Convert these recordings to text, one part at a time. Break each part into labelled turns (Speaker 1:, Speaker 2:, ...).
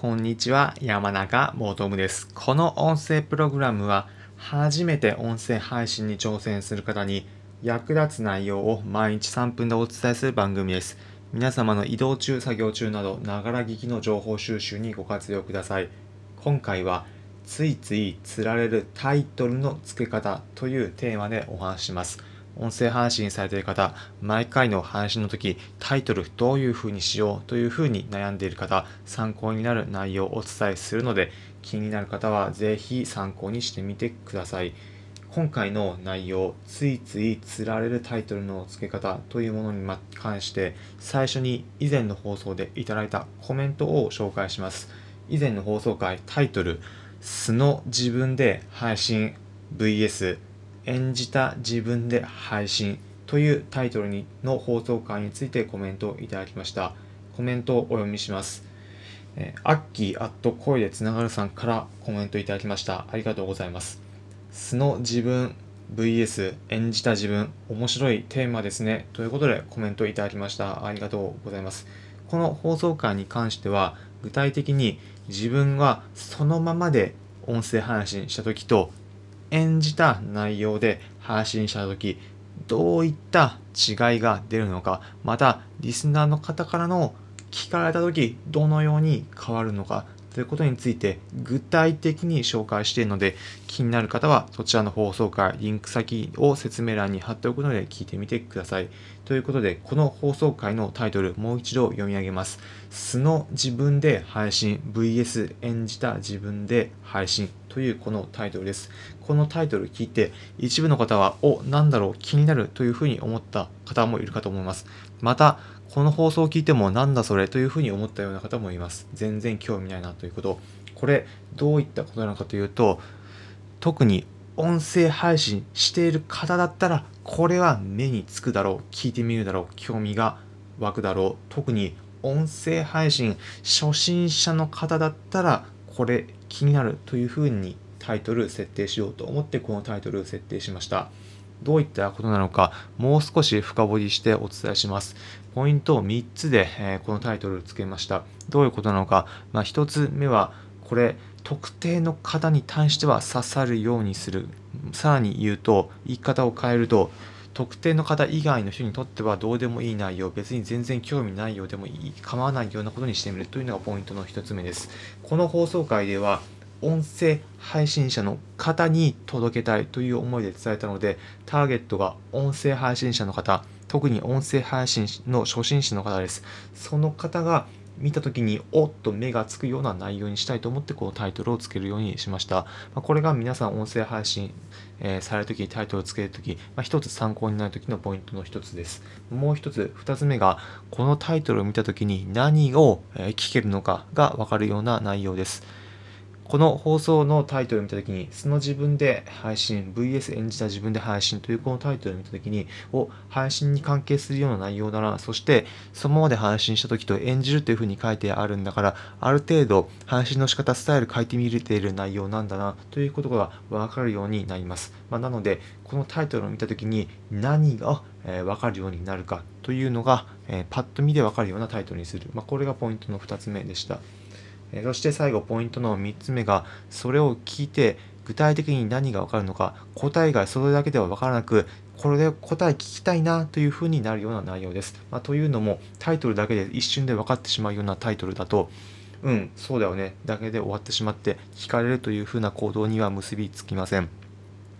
Speaker 1: こんにちは、山中ボトムです。この音声プログラムは、初めて音声配信に挑戦する方に役立つ内容を毎日3分でお伝えする番組です。皆様の移動中、作業中など、ながら聞きの情報収集にご活用ください。今回は、ついつい釣られるタイトルの付け方というテーマでお話します。音声配信されている方、毎回の配信の時、タイトルどういう風にしようという風に悩んでいる方、参考になる内容をお伝えするので、気になる方はぜひ参考にしてみてください。今回の内容、ついつい釣られるタイトルの付け方というものに関して、最初に以前の放送でいただいたコメントを紹介します。以前の放送回、タイトル、素の自分で配信 VS 演じた自分で配信というタイトルにの放送回についてコメントをいただきました。コメントをお読みします。え、アッキーアット声でつながるさんからコメントいただきました。ありがとうございます。素の自分 VS 演じた自分面白いテーマですね。ということでコメントいただきました。ありがとうございます。この放送回に関しては具体的に自分がそのままで音声配信した時と演じた内容で配信した時どういった違いが出るのかまたリスナーの方からの聞かれた時どのように変わるのかということについて具体的に紹介しているので気になる方はそちらの放送回リンク先を説明欄に貼っておくので聞いてみてくださいということでこの放送回のタイトルもう一度読み上げます。素の自分で配信 VS 演じた自分で配信。というこのタイトルです。このタイトル聞いて一部の方はおなんだろう気になるというふうに思った方もいるかと思います。またこの放送を聞いてもなんだそれというふうに思ったような方もいます。全然興味ないなということ。これどういったことなのかというと特に音声配信している方だったらこれは目につくだろう聞いてみるだろう興味が湧くだろう。特に音声配信初心者の方だったらこれ気になるというふうにタイトル設定しようと思ってこのタイトルを設定しました。どういったことなのかもう少し深掘りしてお伝えします。ポイントを3つで、えー、このタイトルをつけました。どういうことなのか、まあ、1つ目はこれ特定の方に対しては刺さるようにする。さらに言うと言い方を変えると特定の方以外の人にとってはどうでもいい内容別に全然興味ないようでもいい構わないようなことにしてみるというのがポイントの1つ目です。この放送回では音声配信者の方に届けたいという思いで伝えたのでターゲットが音声配信者の方特に音声配信の初心者の方です。その方が見た時におっと目がつくような内容にしたいと思ってこのタイトルをつけるようにしました、まこれが皆さん音声配信、えー、される時にタイトルをつける時、まあ、一つ参考になる時のポイントの一つです。もう一つ二つ目がこのタイトルを見た時に何を聞けるのかが分かるような内容です。この放送のタイトルを見たときに、素の自分で配信、VS 演じた自分で配信というこのタイトルを見たときに、お、配信に関係するような内容だな、そしてそのままで配信したときと演じるというふうに書いてあるんだから、ある程度配信の仕方、スタイル書いてみれている内容なんだな、ということがわかるようになります。まあ、なので、このタイトルを見たときに何が、えー、分かるようになるかというのが、えー、パッと見で分かるようなタイトルにする。まあ、これがポイントの2つ目でした。そして最後ポイントの3つ目がそれを聞いて具体的に何が分かるのか答えがそれだけでは分からなくこれで答え聞きたいなというふうになるような内容です。まあ、というのもタイトルだけで一瞬で分かってしまうようなタイトルだとうんそうだよねだけで終わってしまって聞かれるというふうな行動には結びつきません。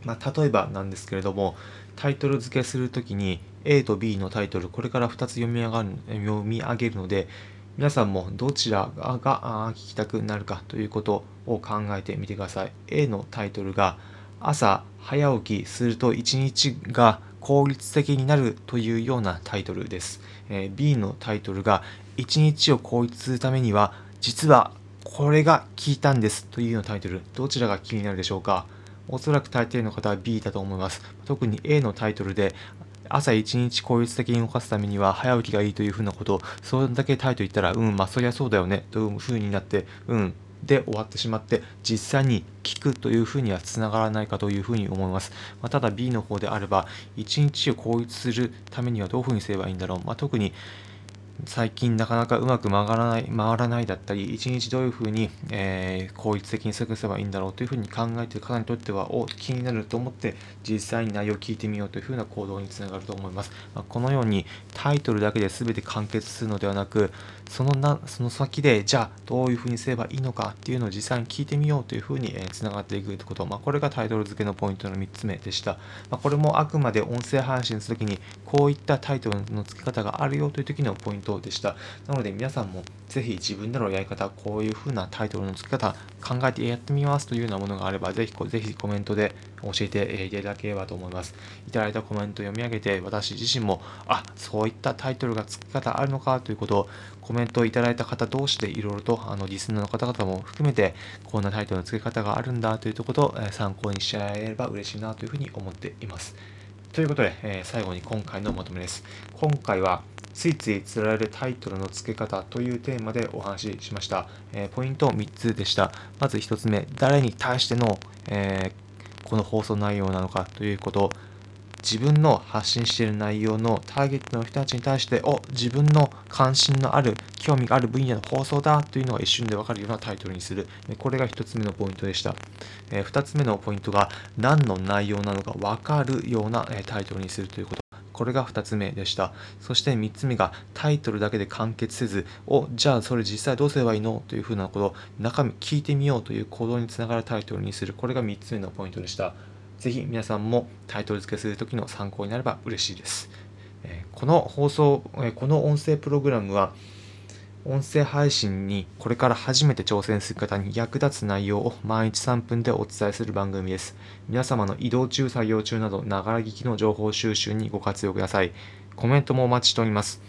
Speaker 1: まあ、例えばなんですけれどもタイトル付けするときに A と B のタイトルこれから2つ読み上がる読み上げるので皆さんもどちらが聞きたくなるかということを考えてみてください。A のタイトルが朝早起きすると一日が効率的になるというようなタイトルです。え、B のタイトルが一日を効率するためには実はこれが効いたんですというようなタイトルどちらが気になるでしょうか？おそらく大抵の方は B だと思います。特に A のタイトルで朝一日効率的に動かすためには早起きがいいというふうなことそれだけタイと言ったらうんまあそりゃそうだよねというふうになってうんで終わってしまって実際に聞くというふうにはつながらないかというふうに思います、まあ、ただ B の方であれば1日を効率するためにはどういうふうにすればいいんだろう、まあ、特に最近なかなかうまく曲がらない回らないだったり、一日どういうふうに、えー、効率的に過ごせばいいんだろうというふうに考えている方にとっては、お気になると思って実際に内容を聞いてみようというふうな行動につながると思います。まあ、このようにタイトルだけで全て完結するのではなく、そのなその先でじゃあどういうふうにすればいいのかっていうのを実際に聞いてみようというふうに、つながっていくということ、まあ、これがタイトル付けのポイントの3つ目でした。まあ、これもあくまで音声配信するときにこういったタイトルの付け方があるよという時のポイントでした。なので皆さんもぜひ自分でのやり方、こういう風なタイトルの付け方、考えてやってみますというようなものがあれば、ぜひぜひコメントで教えていただければと思います。いただいたコメントを読み上げて、私自身も、あ、そういったタイトルが付け方あるのかということを、コメントをいただいた方同士でいろいろと、あの、リスナーの方々も含めて、こんなタイトルの付け方があるんだというところを参考にしてもらえれば嬉しいなというふうに思っています。ということで、えー、最後に今回のまとめです。今回は、ついつい釣られるタイトルの付け方というテーマでお話ししました。えー、ポイント3つでした。まず1つ目、誰に対しての、えー、この放送内容なのかということ。自分の発信している内容のターゲットの人たちに対して、お、自分の関心のある、興味がある分野の放送だというのが一瞬でわかるようなタイトルにする。これが1つ目のポイントでした。え、2つ目のポイントが、何の内容なのかわかるような、えタイトルにするということ。これが2つ目でした。そして3つ目がタイトルだけで完結せず、お、じゃあそれ実際どうすればいいの？というふうなこと中身聞いてみようという行動につながるタイトルにする。これが3つ目のポイントでした。是非皆さんもタイトル付けするときの参考になれば嬉しいです。この放送、この音声プログラムは、音声配信にこれから初めて挑戦する方に役立つ内容を毎日3分でお伝えする番組です。皆様の移動中、作業中など、ながら聞きの情報収集にご活用ください。コメントもお待ちしております。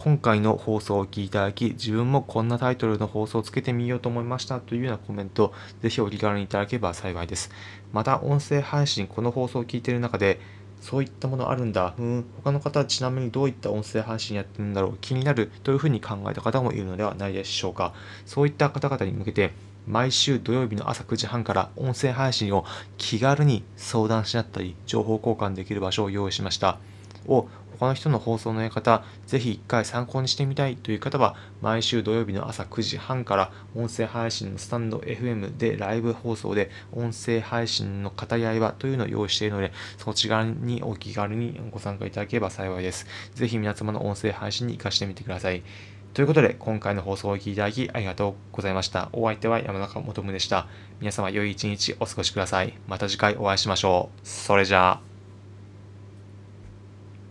Speaker 1: 今回の放送をお聞きいただき、自分もこんなタイトルの放送をつけてみようと思いましたというようなコメント、ぜひお気軽にいただければ幸いです。また、音声配信、この放送を聞いている中で、そういったものあるんだ。うん、他の方はちなみにどういった音声配信やってるんだろう。気になるというふうに考えた方もいるのではないでしょうか。そういった方々に向けて、毎週土曜日の朝9時半から音声配信を気軽に相談し合ったり、情報交換できる場所を用意しました。を他の人の放送のやり方、ぜひ一回参考にしてみたいという方は、毎週土曜日の朝9時半から音声配信のスタンド FM でライブ放送で音声配信の語り合いはというのを用意しているので、そちらにお気軽にご参加いただければ幸いです。ぜひ皆様の音声配信に活かしてみてください。ということで、今回の放送をお聴きいただきありがとうございました。お相手は山中元夢でした。皆様良い一日お過ごしください。また次回お会いしましょう。それじゃあ。